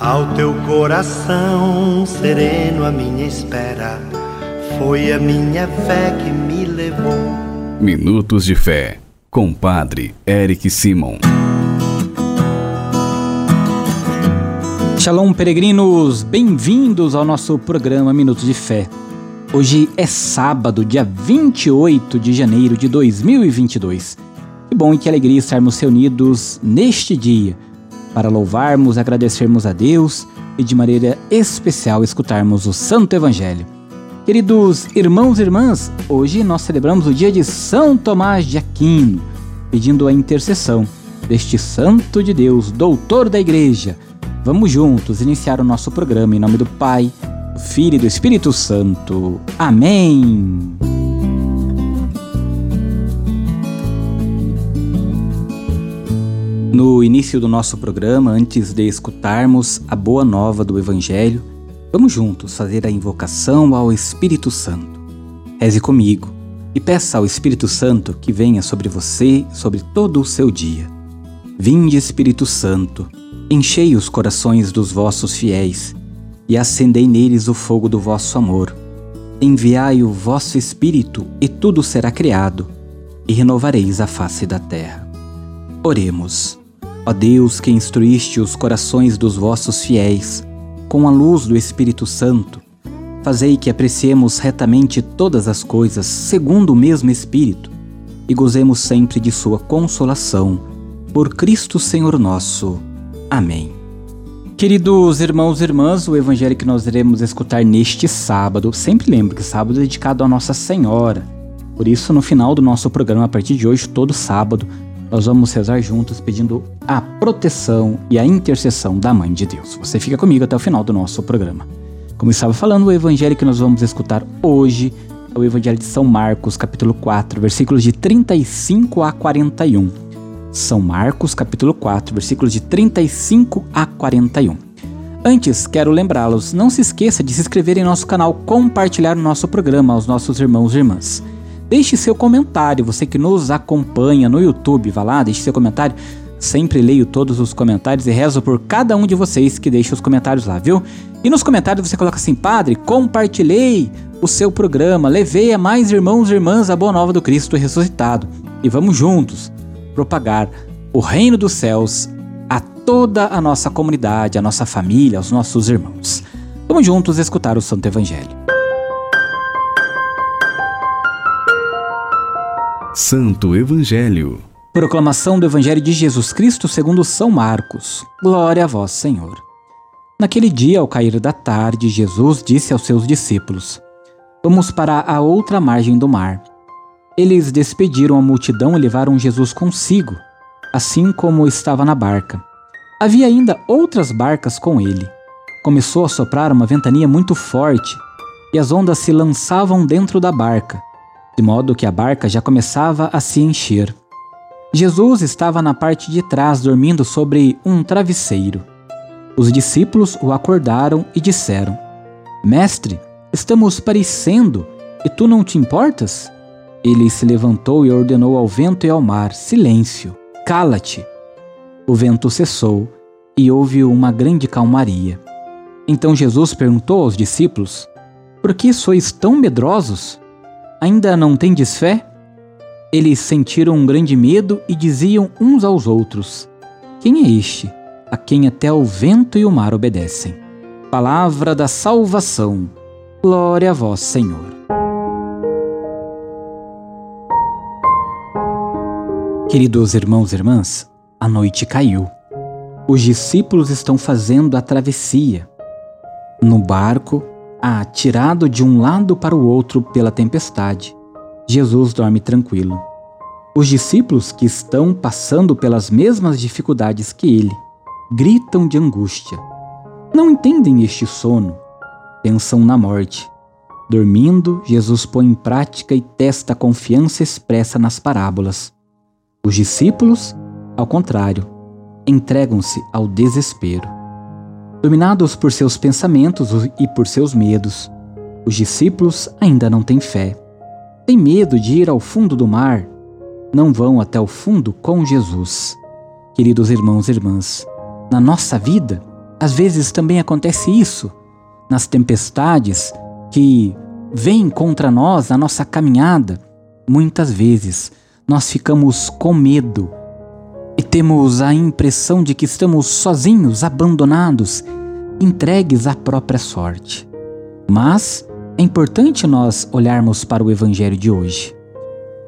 Ao teu coração sereno, a minha espera foi a minha fé que me levou. Minutos de Fé, com Padre Eric Simon. Shalom, peregrinos! Bem-vindos ao nosso programa Minutos de Fé. Hoje é sábado, dia 28 de janeiro de 2022. Que bom e que alegria estarmos reunidos neste dia para louvarmos, agradecermos a Deus e de maneira especial escutarmos o Santo Evangelho. Queridos irmãos e irmãs, hoje nós celebramos o dia de São Tomás de Aquino, pedindo a intercessão deste Santo de Deus, doutor da Igreja. Vamos juntos iniciar o nosso programa em nome do Pai, do Filho e do Espírito Santo. Amém. No início do nosso programa, antes de escutarmos a boa nova do Evangelho, vamos juntos fazer a invocação ao Espírito Santo. Reze comigo e peça ao Espírito Santo que venha sobre você, sobre todo o seu dia. Vinde, Espírito Santo, enchei os corações dos vossos fiéis e acendei neles o fogo do vosso amor. Enviai o vosso Espírito e tudo será criado, e renovareis a face da terra. Oremos. Ó Deus, que instruíste os corações dos vossos fiéis com a luz do Espírito Santo, fazei que apreciemos retamente todas as coisas segundo o mesmo Espírito e gozemos sempre de Sua consolação. Por Cristo Senhor nosso. Amém. Queridos irmãos e irmãs, o evangelho que nós iremos escutar neste sábado, sempre lembro que sábado é dedicado a Nossa Senhora. Por isso, no final do nosso programa, a partir de hoje, todo sábado, nós vamos rezar juntos pedindo a proteção e a intercessão da Mãe de Deus. Você fica comigo até o final do nosso programa. Como estava falando, o evangelho que nós vamos escutar hoje é o evangelho de São Marcos, capítulo 4, versículos de 35 a 41. São Marcos, capítulo 4, versículos de 35 a 41. Antes, quero lembrá-los, não se esqueça de se inscrever em nosso canal, compartilhar o nosso programa aos nossos irmãos e irmãs. Deixe seu comentário, você que nos acompanha no YouTube, vá lá, deixe seu comentário. Sempre leio todos os comentários e rezo por cada um de vocês que deixa os comentários lá, viu? E nos comentários você coloca assim: Padre, compartilhei o seu programa, levei a mais irmãos e irmãs a boa nova do Cristo ressuscitado. E vamos juntos propagar o reino dos céus a toda a nossa comunidade, a nossa família, aos nossos irmãos. Vamos juntos escutar o Santo Evangelho. Santo Evangelho. Proclamação do Evangelho de Jesus Cristo segundo São Marcos. Glória a vós, Senhor. Naquele dia, ao cair da tarde, Jesus disse aos seus discípulos: Vamos para a outra margem do mar. Eles despediram a multidão e levaram Jesus consigo, assim como estava na barca. Havia ainda outras barcas com ele. Começou a soprar uma ventania muito forte e as ondas se lançavam dentro da barca de modo que a barca já começava a se encher. Jesus estava na parte de trás dormindo sobre um travesseiro. Os discípulos o acordaram e disseram: Mestre, estamos parecendo e tu não te importas? Ele se levantou e ordenou ao vento e ao mar: Silêncio, cala-te. O vento cessou e houve uma grande calmaria. Então Jesus perguntou aos discípulos: Por que sois tão medrosos? Ainda não tendes fé? Eles sentiram um grande medo e diziam uns aos outros: Quem é este, a quem até o vento e o mar obedecem? Palavra da salvação. Glória a vós, Senhor. Queridos irmãos e irmãs, a noite caiu. Os discípulos estão fazendo a travessia. No barco, atirado de um lado para o outro pela tempestade, Jesus dorme tranquilo. Os discípulos que estão passando pelas mesmas dificuldades que ele gritam de angústia. Não entendem este sono, pensam na morte. Dormindo, Jesus põe em prática e testa a confiança expressa nas parábolas. Os discípulos, ao contrário, entregam-se ao desespero. Dominados por seus pensamentos e por seus medos, os discípulos ainda não têm fé. Têm medo de ir ao fundo do mar. Não vão até o fundo com Jesus. Queridos irmãos e irmãs, na nossa vida, às vezes também acontece isso nas tempestades que vêm contra nós na nossa caminhada. Muitas vezes nós ficamos com medo e temos a impressão de que estamos sozinhos, abandonados, entregues à própria sorte. Mas é importante nós olharmos para o Evangelho de hoje.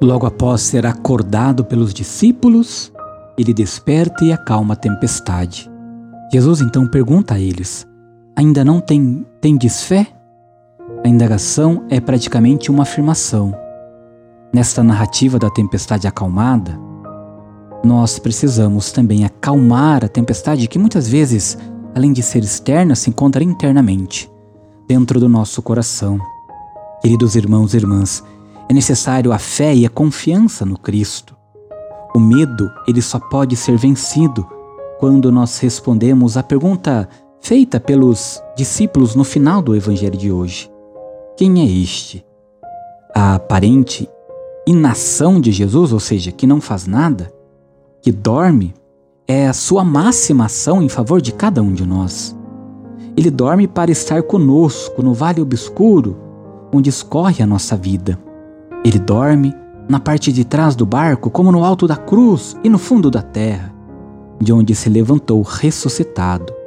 Logo após ser acordado pelos discípulos, ele desperta e acalma a tempestade. Jesus então pergunta a eles: Ainda não tem, tendes fé? A indagação é praticamente uma afirmação. Nesta narrativa da tempestade acalmada, nós precisamos também acalmar a tempestade que muitas vezes, além de ser externa, se encontra internamente, dentro do nosso coração. Queridos irmãos e irmãs, é necessário a fé e a confiança no Cristo. O medo, ele só pode ser vencido quando nós respondemos à pergunta feita pelos discípulos no final do evangelho de hoje. Quem é este? A aparente inação de Jesus, ou seja, que não faz nada, que dorme, é a sua máxima ação em favor de cada um de nós. Ele dorme para estar conosco no vale obscuro onde escorre a nossa vida. Ele dorme na parte de trás do barco, como no alto da cruz e no fundo da terra, de onde se levantou ressuscitado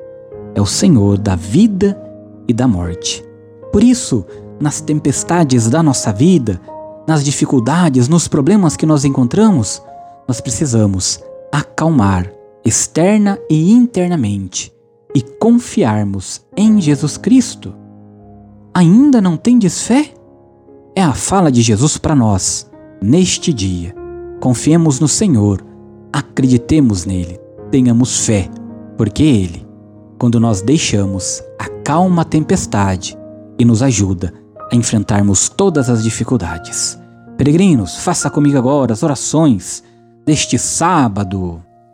é o Senhor da vida e da morte. Por isso, nas tempestades da nossa vida, nas dificuldades, nos problemas que nós encontramos, nós precisamos acalmar externa e internamente e confiarmos em Jesus Cristo. Ainda não tendes fé? É a fala de Jesus para nós neste dia. Confiemos no Senhor, acreditemos nele, tenhamos fé, porque Ele quando nós deixamos a calma tempestade e nos ajuda a enfrentarmos todas as dificuldades. Peregrinos, faça comigo agora as orações deste sábado.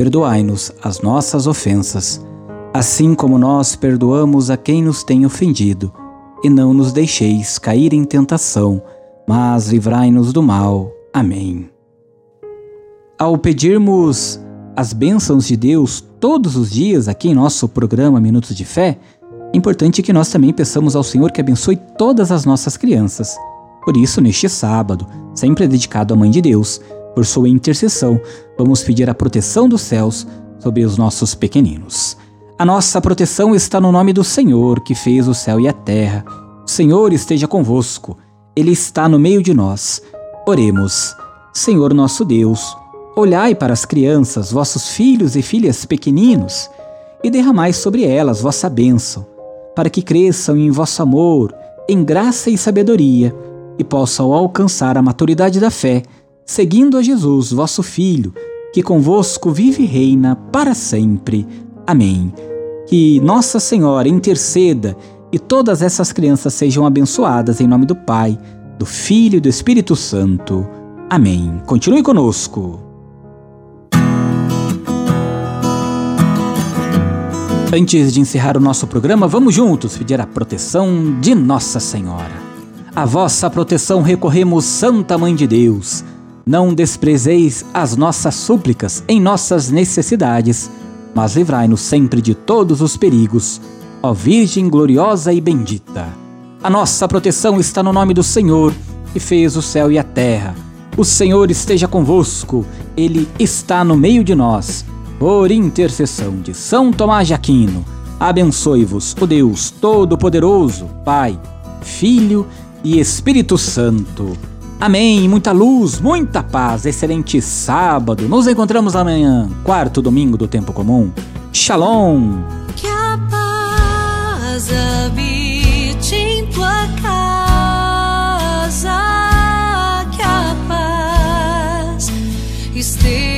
perdoai-nos as nossas ofensas, assim como nós perdoamos a quem nos tem ofendido, e não nos deixeis cair em tentação, mas livrai-nos do mal. Amém. Ao pedirmos as bênçãos de Deus todos os dias aqui em nosso programa Minutos de Fé, é importante que nós também peçamos ao Senhor que abençoe todas as nossas crianças. Por isso, neste sábado, sempre dedicado à Mãe de Deus, por sua intercessão, vamos pedir a proteção dos céus sobre os nossos pequeninos. A nossa proteção está no nome do Senhor, que fez o céu e a terra. O Senhor esteja convosco, Ele está no meio de nós. Oremos. Senhor nosso Deus, Olhai para as crianças, vossos filhos e filhas pequeninos, e derramai sobre elas vossa bênção, para que cresçam em vosso amor, em graça e sabedoria, e possam alcançar a maturidade da fé, seguindo a Jesus, vosso Filho, que convosco vive e reina para sempre. Amém. Que Nossa Senhora interceda e todas essas crianças sejam abençoadas em nome do Pai, do Filho e do Espírito Santo. Amém. Continue conosco. Antes de encerrar o nosso programa, vamos juntos pedir a proteção de Nossa Senhora. A vossa proteção recorremos, Santa Mãe de Deus. Não desprezeis as nossas súplicas em nossas necessidades, mas livrai-nos sempre de todos os perigos, ó Virgem gloriosa e bendita. A nossa proteção está no nome do Senhor, que fez o céu e a terra. O Senhor esteja convosco, Ele está no meio de nós por intercessão de São Tomás de Aquino, Abençoe-vos o Deus Todo-Poderoso, Pai, Filho e Espírito Santo. Amém, muita luz, muita paz, excelente sábado. Nos encontramos amanhã, quarto domingo do tempo comum. Shalom. Que a paz habite em tua casa, que a paz esteja